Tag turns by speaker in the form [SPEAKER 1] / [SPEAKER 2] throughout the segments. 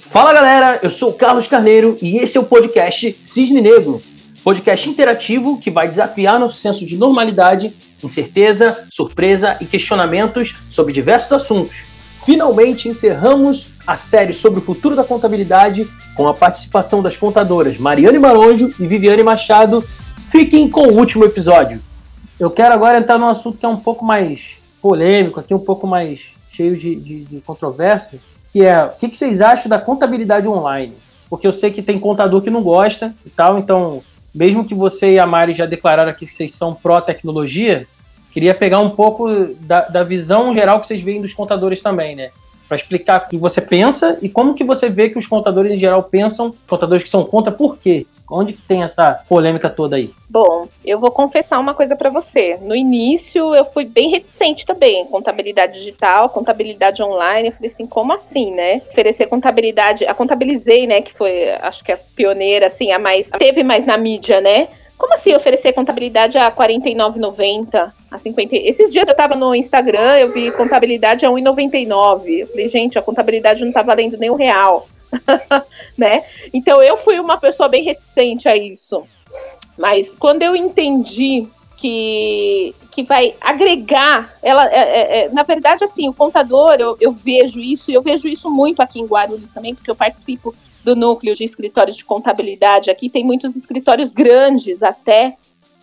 [SPEAKER 1] Fala galera, eu sou o Carlos Carneiro e esse é o podcast Cisne Negro, podcast interativo que vai desafiar nosso senso de normalidade, incerteza, surpresa e questionamentos sobre diversos assuntos. Finalmente encerramos a série sobre o futuro da contabilidade com a participação das contadoras Mariane Maronjo e Viviane Machado. Fiquem com o último episódio. Eu quero agora entrar num assunto que é um pouco mais polêmico, aqui um pouco mais cheio de, de, de controvérsia, que é o que, que vocês acham da contabilidade online? Porque eu sei que tem contador que não gosta e tal, então, mesmo que você e a Mari já declararam aqui que vocês são pró-tecnologia, queria pegar um pouco da, da visão geral que vocês veem dos contadores também, né? Para explicar o que você pensa e como que você vê que os contadores em geral pensam, contadores que são contra, por quê? Onde que tem essa polêmica toda aí?
[SPEAKER 2] Bom, eu vou confessar uma coisa para você. No início eu fui bem reticente também, contabilidade digital, contabilidade online. Eu falei assim, como assim, né? Oferecer contabilidade, a contabilizei, né, que foi, acho que a pioneira assim, a mais teve mais na mídia, né? Como assim oferecer contabilidade a R$ 49,90, a 50? Esses dias eu tava no Instagram, eu vi contabilidade a R$ 1,99. Eu falei, gente, a contabilidade não tá valendo nem o real. né? Então eu fui uma pessoa bem reticente a isso. Mas quando eu entendi que, que vai agregar, ela, é, é, é, na verdade, assim, o contador, eu, eu vejo isso, e eu vejo isso muito aqui em Guarulhos também, porque eu participo do núcleo de escritórios de contabilidade aqui, tem muitos escritórios grandes até,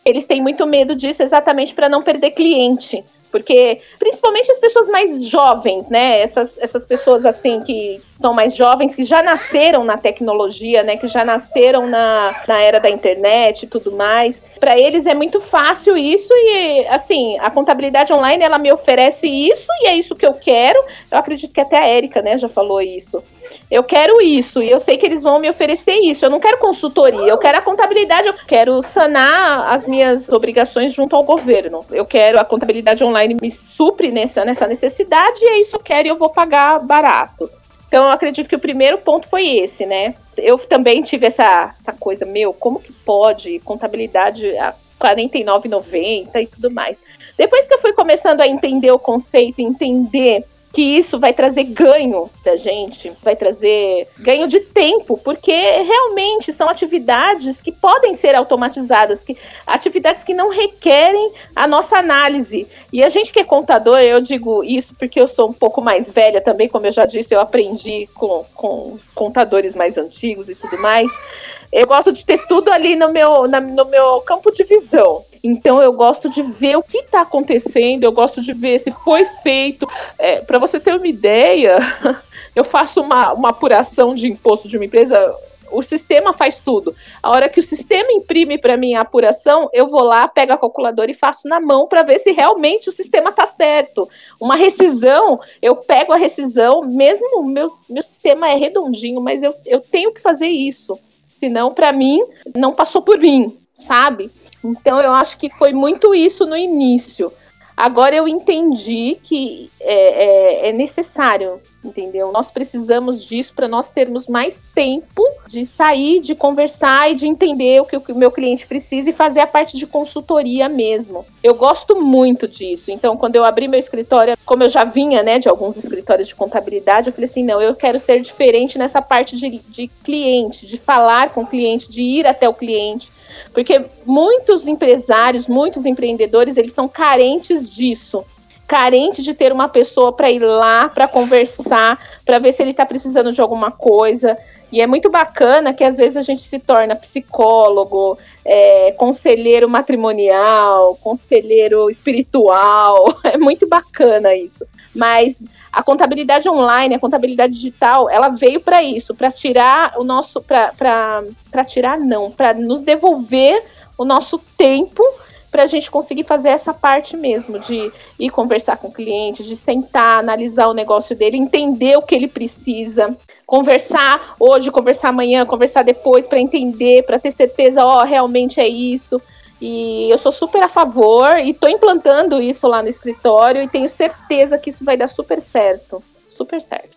[SPEAKER 2] eles têm muito medo disso exatamente para não perder cliente. Porque, principalmente as pessoas mais jovens, né? Essas, essas pessoas, assim, que são mais jovens, que já nasceram na tecnologia, né? Que já nasceram na, na era da internet e tudo mais. Para eles é muito fácil isso e, assim, a contabilidade online, ela me oferece isso e é isso que eu quero. Eu acredito que até a Érica, né, já falou isso eu quero isso e eu sei que eles vão me oferecer isso. Eu não quero consultoria, eu quero a contabilidade, eu quero sanar as minhas obrigações junto ao governo. Eu quero a contabilidade online me supre nessa, nessa necessidade e é isso que eu quero e eu vou pagar barato. Então eu acredito que o primeiro ponto foi esse, né? Eu também tive essa, essa coisa, meu, como que pode contabilidade a 49,90 e tudo mais. Depois que eu fui começando a entender o conceito, entender que isso vai trazer ganho pra gente, vai trazer ganho de tempo, porque realmente são atividades que podem ser automatizadas, que atividades que não requerem a nossa análise. E a gente que é contador, eu digo isso porque eu sou um pouco mais velha também, como eu já disse, eu aprendi com, com contadores mais antigos e tudo mais. Eu gosto de ter tudo ali no meu, na, no meu campo de visão. Então eu gosto de ver o que está acontecendo, eu gosto de ver se foi feito. É, Para você ter uma ideia, eu faço uma, uma apuração de imposto de uma empresa. O sistema faz tudo. A hora que o sistema imprime para mim a apuração, eu vou lá, pego a calculadora e faço na mão para ver se realmente o sistema está certo. Uma rescisão, eu pego a rescisão, mesmo meu, meu sistema é redondinho, mas eu, eu tenho que fazer isso. Senão, para mim, não passou por mim, sabe? Então eu acho que foi muito isso no início. Agora eu entendi que é, é, é necessário, entendeu? Nós precisamos disso para nós termos mais tempo de sair, de conversar e de entender o que o meu cliente precisa e fazer a parte de consultoria mesmo. Eu gosto muito disso. Então, quando eu abri meu escritório, como eu já vinha, né, de alguns escritórios de contabilidade, eu falei assim: não, eu quero ser diferente nessa parte de, de cliente, de falar com o cliente, de ir até o cliente porque muitos empresários, muitos empreendedores, eles são carentes disso. Carente de ter uma pessoa para ir lá, para conversar, para ver se ele está precisando de alguma coisa. E é muito bacana que às vezes a gente se torna psicólogo, é, conselheiro matrimonial, conselheiro espiritual. É muito bacana isso. Mas a contabilidade online, a contabilidade digital, ela veio para isso, para tirar o nosso, para tirar não, para nos devolver o nosso tempo para a gente conseguir fazer essa parte mesmo de ir conversar com o cliente, de sentar, analisar o negócio dele, entender o que ele precisa, conversar hoje, conversar amanhã, conversar depois para entender, para ter certeza, ó, oh, realmente é isso. E eu sou super a favor e estou implantando isso lá no escritório e tenho certeza que isso vai dar super certo. Super certo.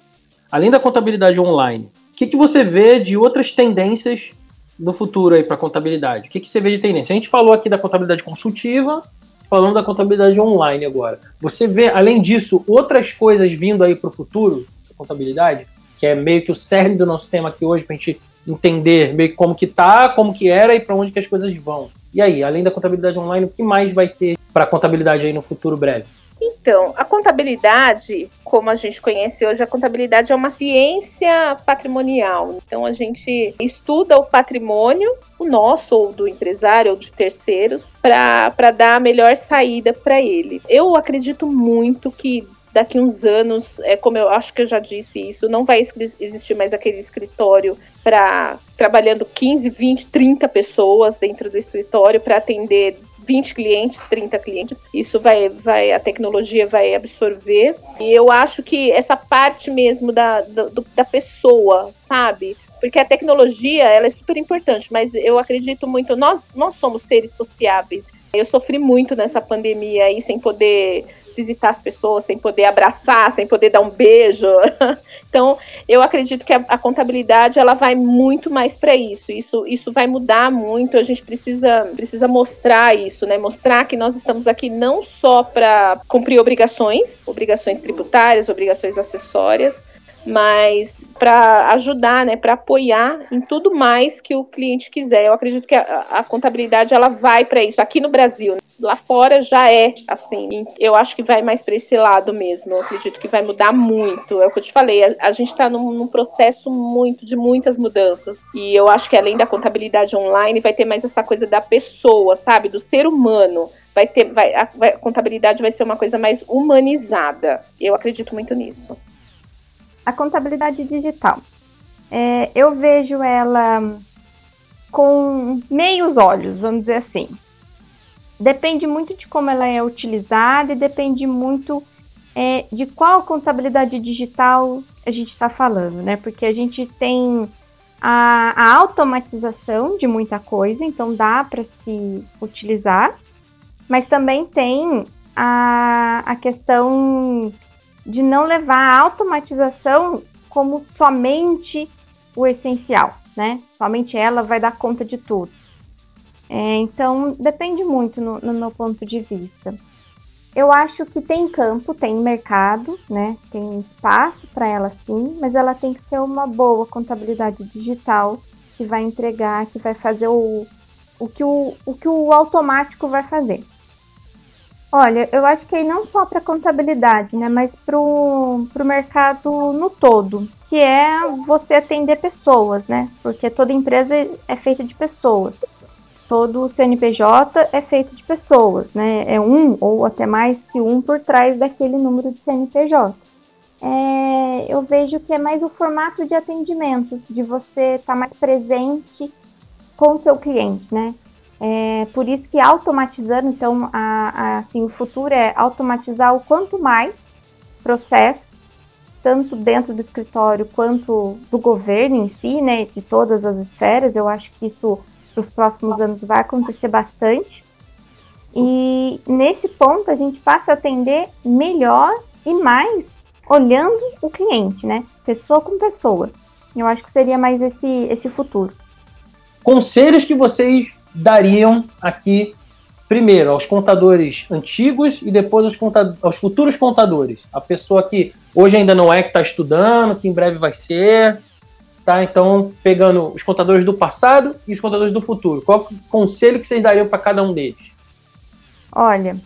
[SPEAKER 1] Além da contabilidade online, o que, que você vê de outras tendências no futuro aí para contabilidade? O que, que você vê de tendência? A gente falou aqui da contabilidade consultiva, falando da contabilidade online agora. Você vê, além disso, outras coisas vindo aí para o futuro da contabilidade? Que é meio que o cerne do nosso tema aqui hoje, para a gente entender meio que como que tá, como que era e para onde que as coisas vão. E aí, além da contabilidade online, o que mais vai ter para contabilidade aí no futuro breve?
[SPEAKER 2] Então, a contabilidade, como a gente conhece hoje, a contabilidade é uma ciência patrimonial. Então, a gente estuda o patrimônio, o nosso, ou do empresário, ou de terceiros, para dar a melhor saída para ele. Eu acredito muito que daqui uns anos, é como eu acho que eu já disse isso, não vai existir mais aquele escritório para trabalhando 15, 20, 30 pessoas dentro do escritório para atender 20 clientes, 30 clientes. Isso vai, vai, a tecnologia vai absorver. E eu acho que essa parte mesmo da, do, da pessoa, sabe? Porque a tecnologia, ela é super importante, mas eu acredito muito, nós, nós somos seres sociáveis. Eu sofri muito nessa pandemia aí, sem poder visitar as pessoas, sem poder abraçar, sem poder dar um beijo. então, eu acredito que a, a contabilidade ela vai muito mais para isso. Isso isso vai mudar muito. A gente precisa precisa mostrar isso, né? Mostrar que nós estamos aqui não só para cumprir obrigações, obrigações tributárias, obrigações acessórias, mas para ajudar, né, para apoiar em tudo mais que o cliente quiser. Eu acredito que a, a contabilidade ela vai para isso aqui no Brasil. Lá fora já é assim. Eu acho que vai mais para esse lado mesmo. Eu acredito que vai mudar muito. É o que eu te falei. A, a gente está num, num, processo muito de muitas mudanças. E eu acho que além da contabilidade online, vai ter mais essa coisa da pessoa, sabe, do ser humano. Vai ter, vai, a, a contabilidade vai ser uma coisa mais humanizada. Eu acredito muito nisso
[SPEAKER 3] a contabilidade digital. É, eu vejo ela com meios olhos, vamos dizer assim. Depende muito de como ela é utilizada e depende muito é, de qual contabilidade digital a gente está falando, né? Porque a gente tem a, a automatização de muita coisa, então dá para se utilizar, mas também tem a, a questão de não levar a automatização como somente o essencial, né? Somente ela vai dar conta de tudo. É, então, depende muito no, no, meu ponto de vista. Eu acho que tem campo, tem mercado, né? Tem espaço para ela sim, mas ela tem que ser uma boa contabilidade digital que vai entregar, que vai fazer o, o, que, o, o que o automático vai fazer. Olha, eu acho que aí não só para contabilidade, né, mas para o mercado no todo, que é você atender pessoas, né? Porque toda empresa é feita de pessoas. Todo CNPJ é feito de pessoas, né? É um ou até mais que um por trás daquele número de CNPJ. É, eu vejo que é mais o formato de atendimento, de você estar tá mais presente com o seu cliente, né? É, por isso que automatizando, então, a, a, assim, o futuro é automatizar o quanto mais processo, tanto dentro do escritório quanto do governo em si, né, de todas as esferas. Eu acho que isso para os próximos anos vai acontecer bastante. E nesse ponto a gente passa a atender melhor e mais olhando o cliente, né, pessoa com pessoa. Eu acho que seria mais esse, esse futuro.
[SPEAKER 1] Conselhos que vocês dariam aqui primeiro aos contadores antigos e depois aos, contadores, aos futuros contadores. A pessoa que hoje ainda não é que está estudando, que em breve vai ser, tá? Então, pegando os contadores do passado e os contadores do futuro. Qual o conselho que vocês dariam para cada um deles?
[SPEAKER 3] Olha,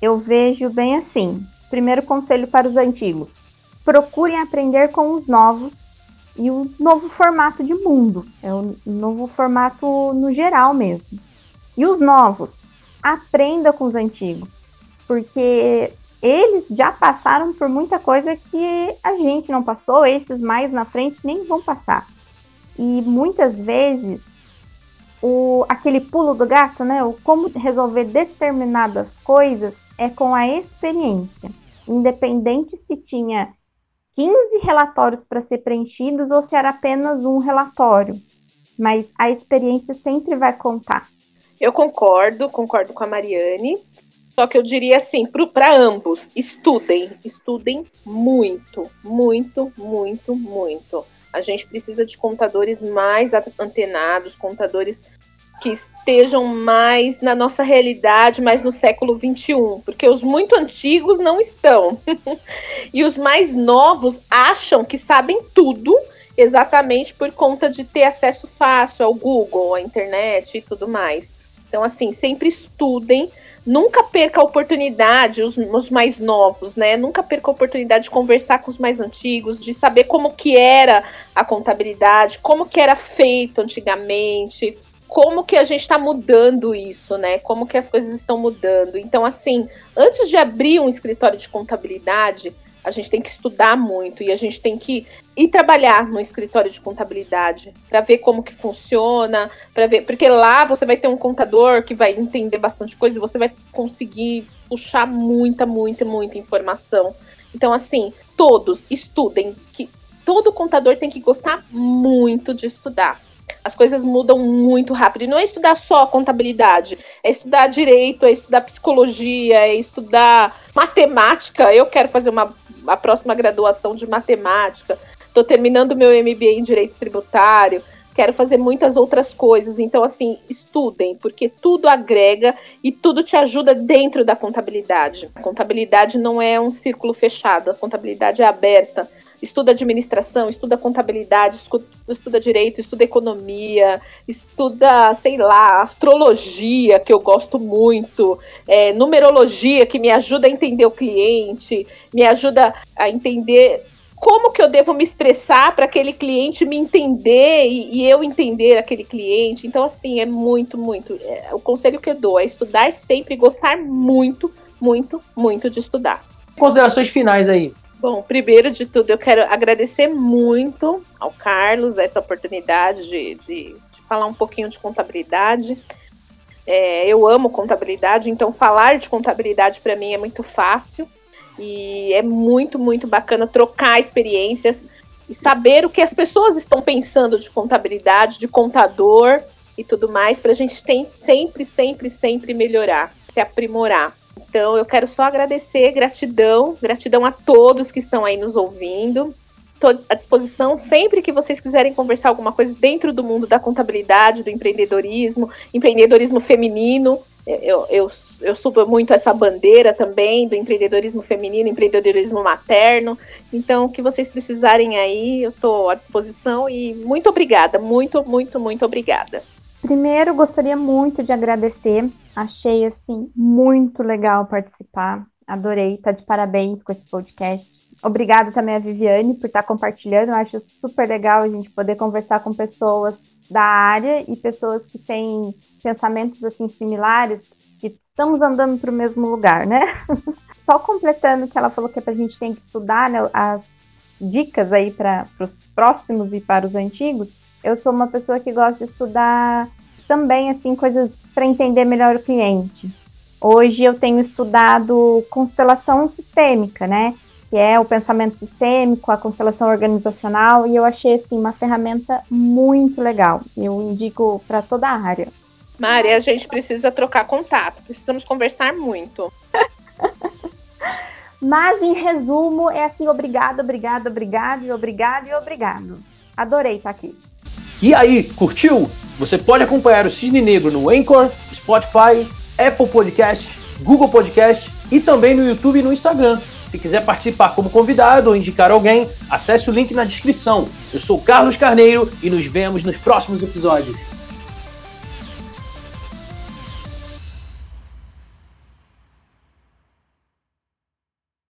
[SPEAKER 3] eu vejo bem assim. Primeiro conselho para os antigos: procurem aprender com os novos e o novo formato de mundo, é o novo formato no geral mesmo. E os novos, aprenda com os antigos, porque eles já passaram por muita coisa que a gente não passou, esses mais na frente nem vão passar. E muitas vezes o, aquele pulo do gato, né? O como resolver determinadas coisas é com a experiência. Independente se tinha 15 relatórios para ser preenchidos ou se era apenas um relatório. Mas a experiência sempre vai contar.
[SPEAKER 2] Eu concordo, concordo com a Mariane. Só que eu diria assim, para ambos, estudem, estudem muito, muito, muito, muito. A gente precisa de contadores mais antenados, contadores que estejam mais na nossa realidade, mais no século 21, porque os muito antigos não estão. e os mais novos acham que sabem tudo exatamente por conta de ter acesso fácil ao Google, à internet e tudo mais. Então, assim, sempre estudem, nunca perca a oportunidade, os, os, mais novos, né? Nunca perca a oportunidade de conversar com os mais antigos, de saber como que era a contabilidade, como que era feito antigamente, como que a gente está mudando isso, né? Como que as coisas estão mudando. Então, assim, antes de abrir um escritório de contabilidade, a gente tem que estudar muito e a gente tem que ir trabalhar no escritório de contabilidade para ver como que funciona, para ver, porque lá você vai ter um contador que vai entender bastante coisa e você vai conseguir puxar muita, muita, muita informação. Então assim, todos estudem que todo contador tem que gostar muito de estudar. As coisas mudam muito rápido. E não é estudar só contabilidade, é estudar direito, é estudar psicologia, é estudar matemática. Eu quero fazer uma a próxima graduação de matemática, estou terminando meu MBA em direito tributário, quero fazer muitas outras coisas. Então, assim, estudem, porque tudo agrega e tudo te ajuda dentro da contabilidade. A contabilidade não é um círculo fechado, a contabilidade é aberta estuda administração, estuda contabilidade, estuda direito, estuda economia, estuda, sei lá, astrologia, que eu gosto muito, é, numerologia, que me ajuda a entender o cliente, me ajuda a entender como que eu devo me expressar para aquele cliente me entender e, e, eu entender aquele cliente. Então, assim, é muito, muito. É, o conselho que eu dou é estudar sempre, gostar muito, muito, muito de estudar.
[SPEAKER 1] Considerações finais aí.
[SPEAKER 2] Bom, primeiro de tudo, eu quero agradecer muito ao Carlos essa oportunidade de, de, de falar um pouquinho de contabilidade. É, eu amo contabilidade, então falar de contabilidade para mim é muito fácil e é muito, muito bacana trocar experiências e saber o que as pessoas estão pensando de contabilidade, de contador e tudo mais, para a gente tem, sempre, sempre, sempre melhorar, se aprimorar. Então eu quero só agradecer, gratidão, gratidão a todos que estão aí nos ouvindo. Estou à disposição sempre que vocês quiserem conversar alguma coisa dentro do mundo da contabilidade, do empreendedorismo, empreendedorismo feminino. Eu, eu, eu subo muito essa bandeira também do empreendedorismo feminino, empreendedorismo materno. Então, o que vocês precisarem aí, eu estou à disposição e muito obrigada, muito, muito, muito obrigada.
[SPEAKER 3] Primeiro, gostaria muito de agradecer. Achei assim muito legal participar. Adorei, tá de parabéns com esse podcast. Obrigada também a Viviane por estar tá compartilhando. Eu acho super legal a gente poder conversar com pessoas da área e pessoas que têm pensamentos assim similares, que estamos andando para o mesmo lugar, né? Só completando que ela falou que a gente tem que estudar né, as dicas aí para os próximos e para os antigos eu sou uma pessoa que gosta de estudar também assim coisas para entender melhor o cliente. Hoje eu tenho estudado constelação sistêmica, né? Que é o pensamento sistêmico, a constelação organizacional, e eu achei assim uma ferramenta muito legal. Eu indico para toda a área.
[SPEAKER 2] Mari, a gente precisa trocar contato, precisamos conversar muito.
[SPEAKER 3] Mas em resumo, é assim, obrigado, obrigado, obrigado e obrigado e obrigado. Adorei estar aqui.
[SPEAKER 1] E aí, curtiu? Você pode acompanhar o Cisne Negro no Anchor, Spotify, Apple Podcast, Google Podcast e também no YouTube e no Instagram. Se quiser participar como convidado ou indicar alguém, acesse o link na descrição. Eu sou Carlos Carneiro e nos vemos nos próximos episódios.